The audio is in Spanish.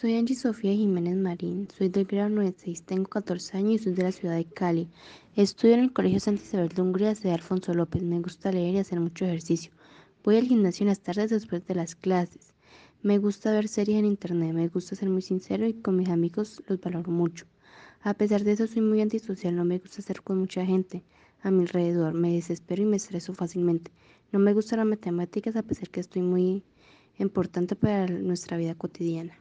Soy Angie Sofía Jiménez Marín, soy del grado 96, tengo 14 años y soy de la ciudad de Cali. Estudio en el Colegio Santa Isabel de Hungría de Alfonso López. Me gusta leer y hacer mucho ejercicio. Voy al gimnasio en las tardes después de las clases. Me gusta ver series en internet, me gusta ser muy sincero y con mis amigos los valoro mucho. A pesar de eso soy muy antisocial, no me gusta estar con mucha gente a mi alrededor, me desespero y me estreso fácilmente. No me gustan las matemáticas a pesar que estoy muy importante para nuestra vida cotidiana.